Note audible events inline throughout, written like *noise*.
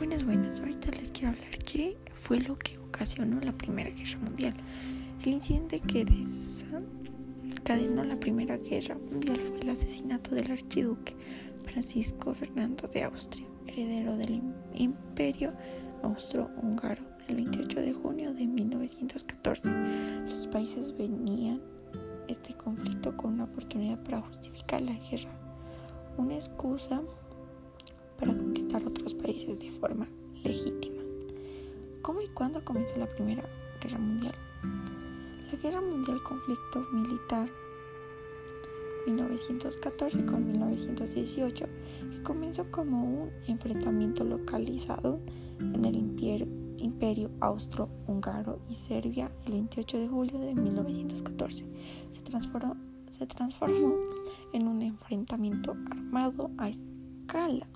Buenas, buenas. Ahorita les quiero hablar qué fue lo que ocasionó la Primera Guerra Mundial. El incidente que desencadenó la Primera Guerra Mundial fue el asesinato del archiduque Francisco Fernando de Austria, heredero del Imperio Austrohúngaro, el 28 de junio de 1914. Los países venían este conflicto con una oportunidad para justificar la guerra, una excusa otros países de forma legítima. ¿Cómo y cuándo comenzó la Primera Guerra Mundial? La Guerra Mundial Conflicto Militar 1914 con 1918, que comenzó como un enfrentamiento localizado en el imperio, imperio austro-húngaro y Serbia el 28 de julio de 1914. Se transformó, se transformó en un enfrentamiento armado a escala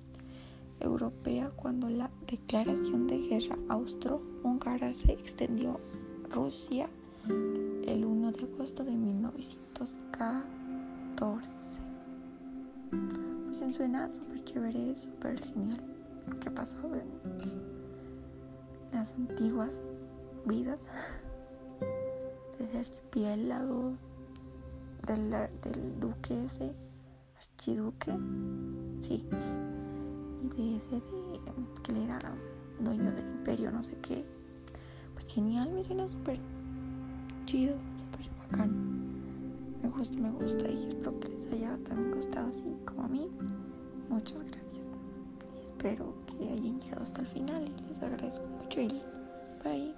europea cuando la declaración de guerra austro-húngara se extendió a Rusia el 1 de agosto de 1914. Pues suena súper chévere, súper genial. ¿Qué ha pasado en las antiguas vidas *laughs* de ese archipiélago del, del duque ese, archiduque? Sí, de ese de que él era dueño del imperio, no sé qué. Pues genial, me suena súper chido, súper bacán. Me gusta, me gusta y espero que les haya también gustado así como a mí. Muchas gracias. Espero que hayan llegado hasta el final les agradezco mucho y bye.